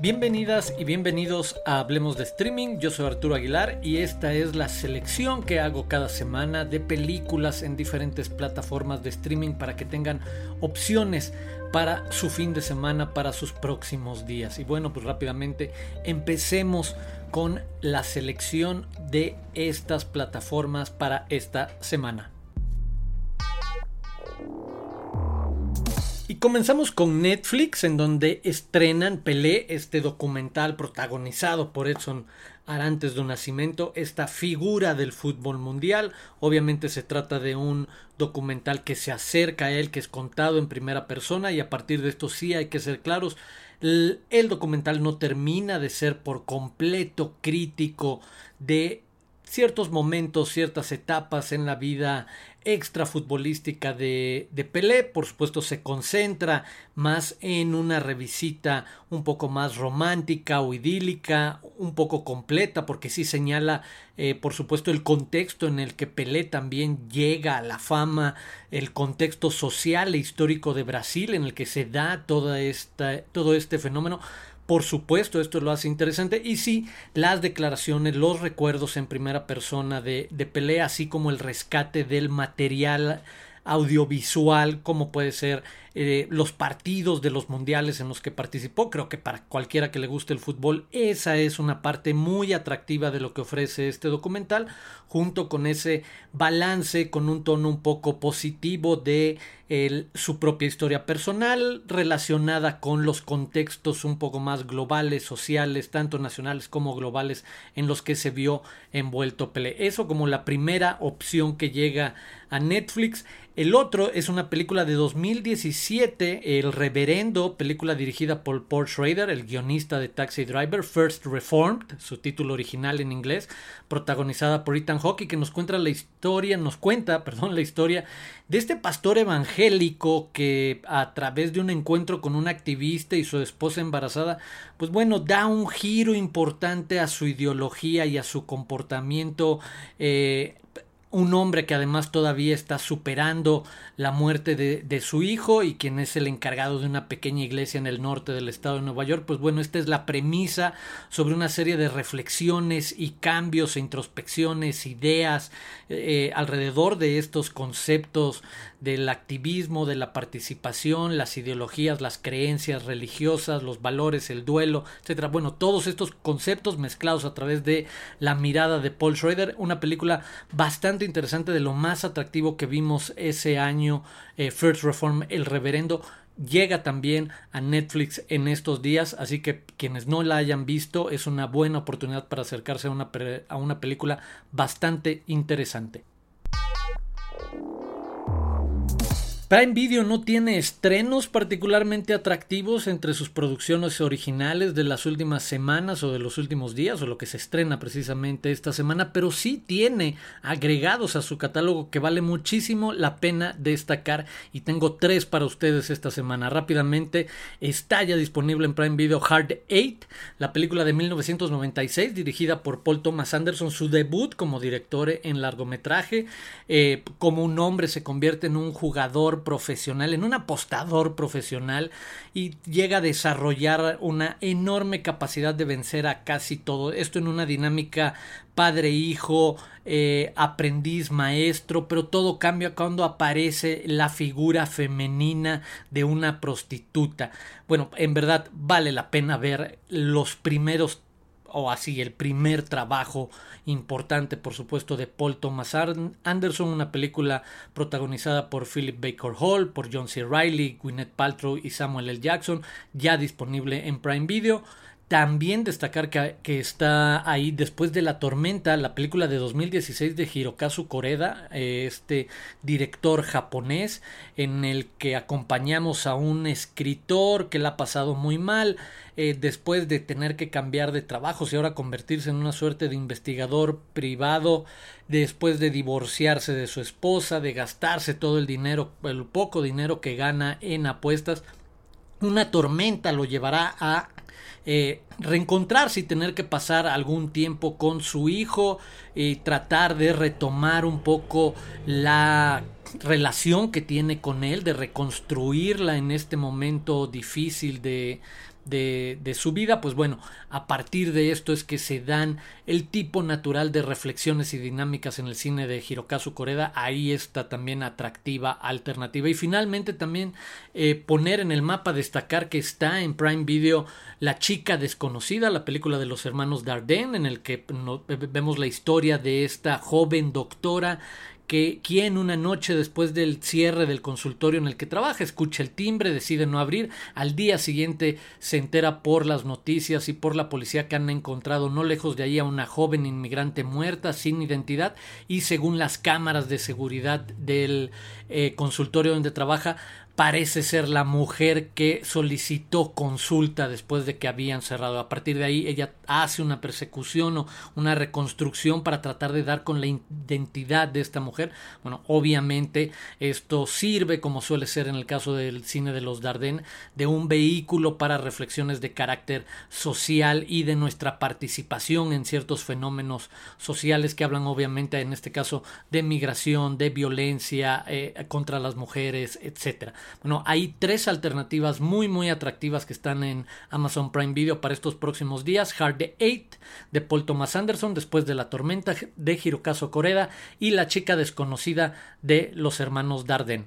Bienvenidas y bienvenidos a Hablemos de Streaming, yo soy Arturo Aguilar y esta es la selección que hago cada semana de películas en diferentes plataformas de streaming para que tengan opciones para su fin de semana, para sus próximos días. Y bueno, pues rápidamente empecemos con la selección de estas plataformas para esta semana. Y comenzamos con Netflix, en donde estrenan Pelé, este documental protagonizado por Edson Arantes de Nacimiento, esta figura del fútbol mundial. Obviamente se trata de un documental que se acerca a él, que es contado en primera persona, y a partir de esto sí hay que ser claros. El, el documental no termina de ser por completo crítico de ciertos momentos, ciertas etapas en la vida extrafutbolística de, de Pelé. Por supuesto, se concentra más en una revisita un poco más romántica o idílica, un poco completa, porque sí señala, eh, por supuesto, el contexto en el que Pelé también llega a la fama, el contexto social e histórico de Brasil en el que se da toda esta, todo este fenómeno por supuesto, esto lo hace interesante. Y sí, las declaraciones, los recuerdos en primera persona de, de Pelé, así como el rescate del material audiovisual, como puede ser eh, los partidos de los mundiales en los que participó. Creo que para cualquiera que le guste el fútbol, esa es una parte muy atractiva de lo que ofrece este documental, junto con ese balance, con un tono un poco positivo de su propia historia personal, relacionada con los contextos un poco más globales, sociales, tanto nacionales como globales, en los que se vio envuelto Pelé. Eso como la primera opción que llega a Netflix. El otro es una película de 2017, El Reverendo, película dirigida por Paul Schrader, el guionista de Taxi Driver, First Reformed, su título original en inglés, protagonizada por Ethan Hawke, que nos cuenta la historia, nos cuenta, perdón, la historia de este pastor evangélico que a través de un encuentro con un activista y su esposa embarazada, pues bueno, da un giro importante a su ideología y a su comportamiento eh, un hombre que además todavía está superando la muerte de, de, su hijo y quien es el encargado de una pequeña iglesia en el norte del estado de Nueva York, pues bueno, esta es la premisa sobre una serie de reflexiones y cambios e introspecciones, ideas eh, alrededor de estos conceptos del activismo, de la participación, las ideologías, las creencias religiosas, los valores, el duelo, etcétera. Bueno, todos estos conceptos mezclados a través de la mirada de Paul Schrader, una película bastante interesante de lo más atractivo que vimos ese año, eh, First Reform, El Reverendo llega también a Netflix en estos días, así que quienes no la hayan visto es una buena oportunidad para acercarse a una, a una película bastante interesante. Prime Video no tiene estrenos particularmente atractivos entre sus producciones originales de las últimas semanas o de los últimos días o lo que se estrena precisamente esta semana, pero sí tiene agregados a su catálogo que vale muchísimo la pena destacar y tengo tres para ustedes esta semana. Rápidamente está ya disponible en Prime Video Hard Eight, la película de 1996 dirigida por Paul Thomas Anderson, su debut como director en largometraje, eh, como un hombre se convierte en un jugador profesional, en un apostador profesional y llega a desarrollar una enorme capacidad de vencer a casi todo. Esto en una dinámica padre-hijo, eh, aprendiz-maestro, pero todo cambia cuando aparece la figura femenina de una prostituta. Bueno, en verdad vale la pena ver los primeros o así el primer trabajo importante por supuesto de Paul Thomas Anderson, una película protagonizada por Philip Baker Hall, por John C. Reilly, Gwyneth Paltrow y Samuel L. Jackson, ya disponible en Prime Video. También destacar que, está ahí después de la tormenta, la película de 2016 de Hirokazu Koreda, eh, este director japonés, en el que acompañamos a un escritor que la ha pasado muy mal, eh, después de tener que cambiar de trabajos y ahora convertirse en una suerte de investigador privado, después de divorciarse de su esposa, de gastarse todo el dinero, el poco dinero que gana en apuestas. Una tormenta lo llevará a eh, reencontrarse y tener que pasar algún tiempo con su hijo y tratar de retomar un poco la relación que tiene con él, de reconstruirla en este momento difícil de, de, su vida, pues bueno, a partir de esto es que se dan el tipo natural de reflexiones y dinámicas en el cine de Hirokazu Koreda, ahí está también atractiva alternativa. Y finalmente también eh, poner en el mapa, destacar que está en Prime Video La chica desconocida, la película de los hermanos Dardenne, en el que vemos la historia de esta joven doctora que quien una noche después del cierre del consultorio en el que trabaja escucha el timbre, decide no abrir, al día siguiente se entera por las noticias y por la policía que han encontrado no lejos de ahí a una joven inmigrante muerta sin identidad y según las cámaras de seguridad del eh, consultorio donde trabaja parece ser la mujer que solicitó consulta después de que habían cerrado. A partir de ahí ella hace una persecución o una reconstrucción para tratar de dar con la identidad de esta mujer. Bueno, obviamente esto sirve, como suele ser en el caso del cine de los Dardenne, de un vehículo para reflexiones de carácter social y de nuestra participación en ciertos fenómenos sociales que hablan obviamente en este caso de migración, de violencia eh, contra las mujeres, etcétera. Bueno, hay tres alternativas muy muy atractivas que están en Amazon Prime Video para estos próximos días. Hard the Eight de Paul Thomas Anderson después de La Tormenta de Hirokazu Koreda y La chica desconocida de los hermanos Darden.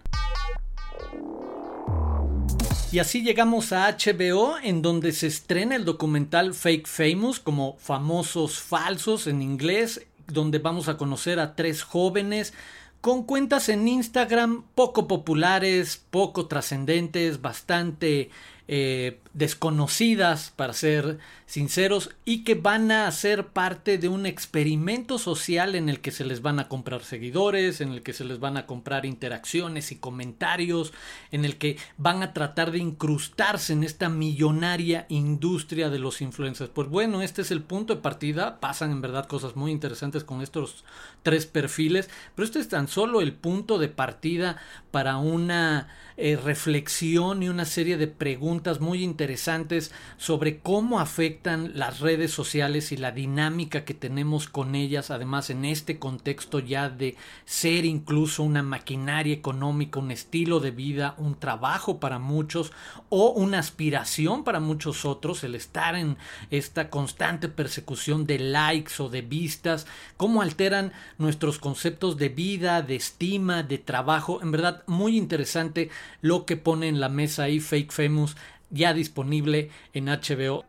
Y así llegamos a HBO, en donde se estrena el documental Fake Famous, como famosos falsos en inglés, donde vamos a conocer a tres jóvenes con cuentas en Instagram poco populares, poco trascendentes, bastante eh, desconocidas, para ser sinceros, y que van a ser parte de un experimento social en el que se les van a comprar seguidores, en el que se les van a comprar interacciones y comentarios, en el que van a tratar de incrustarse en esta millonaria industria de los influencers. Pues bueno, este es el punto de partida, pasan en verdad cosas muy interesantes con estos tres perfiles, pero este es tan solo el punto de partida para una eh, reflexión y una serie de preguntas muy interesantes sobre cómo afectan las redes sociales y la dinámica que tenemos con ellas, además en este contexto ya de ser incluso una maquinaria económica, un estilo de vida, un trabajo para muchos o una aspiración para muchos otros, el estar en esta constante persecución de likes o de vistas, cómo alteran nuestros conceptos de vida, de estima, de trabajo, en verdad muy interesante lo que pone en la mesa ahí Fake Famous ya disponible en HBO.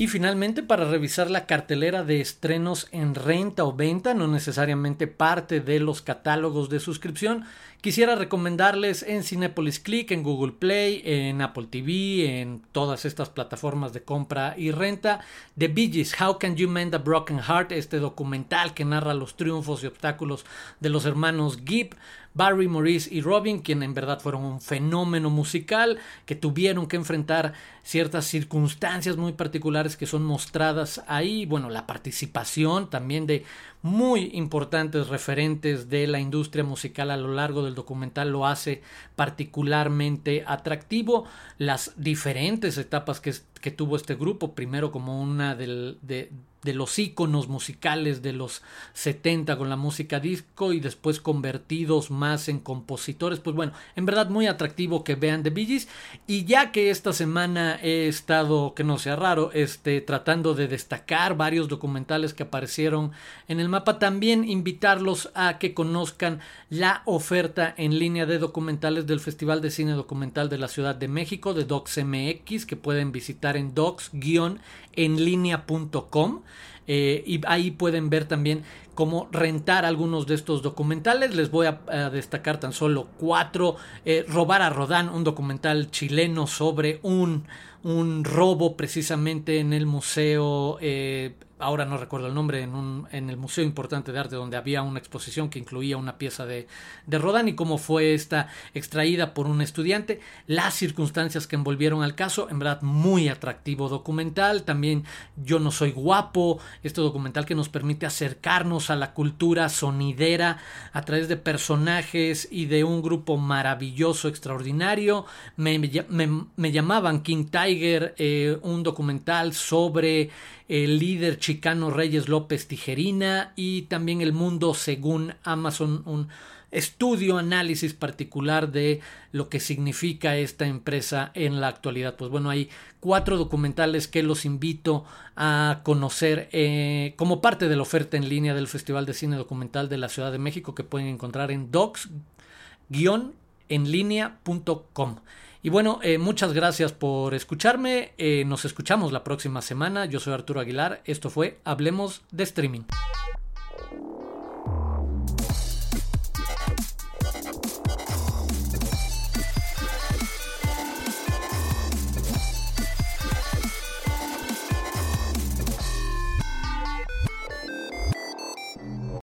Y finalmente, para revisar la cartelera de estrenos en renta o venta, no necesariamente parte de los catálogos de suscripción, quisiera recomendarles en Cinepolis Click, en Google Play, en Apple TV, en todas estas plataformas de compra y renta, The Bee Gees, How Can You Mend a Broken Heart, este documental que narra los triunfos y obstáculos de los hermanos Gibb, Barry, Maurice y Robin, quien en verdad fueron un fenómeno musical, que tuvieron que enfrentar ciertas circunstancias muy particulares que son mostradas ahí. Bueno, la participación también de muy importantes referentes de la industria musical a lo largo del documental lo hace particularmente atractivo. Las diferentes etapas que, que tuvo este grupo, primero como una de los íconos musicales de los 70 con la música disco y después convertidos más en compositores. Pues bueno, en verdad muy atractivo que vean The Bee Gees. Y ya que esta semana he estado, que no sea raro, este, tratando de destacar varios documentales que aparecieron en el mapa, también invitarlos a que conozcan la oferta en línea de documentales del Festival de Cine Documental de la Ciudad de México, de DocsMX, que pueden visitar en docs-enlinea.com. Eh, y ahí pueden ver también cómo rentar algunos de estos documentales. Les voy a, destacar tan solo cuatro. Eh, Robar a Rodán, un documental chileno sobre un, un robo precisamente en el museo eh, ahora no recuerdo el nombre, en, un, en el Museo Importante de Arte, donde había una exposición que incluía una pieza de, de Rodin y cómo fue esta extraída por un estudiante, las circunstancias que envolvieron al caso, en verdad muy atractivo documental, también Yo no soy guapo, este documental que nos permite acercarnos a la cultura sonidera a través de personajes y de un grupo maravilloso, extraordinario, me, me, llamaban King Tiger, eh, un documental sobre el líder chicano Reyes López Tijerina y también El Mundo según Amazon, un estudio, análisis particular de lo que significa esta empresa en la actualidad. Pues bueno, hay cuatro documentales que los invito a conocer eh, como parte de la oferta en línea del Festival de Cine Documental de la Ciudad de México que pueden encontrar en docs-enlinea.com. Y bueno, eh, muchas gracias por escucharme. Eh, nos escuchamos la próxima semana. Yo soy Arturo Aguilar. Esto fue Hablemos de Streaming.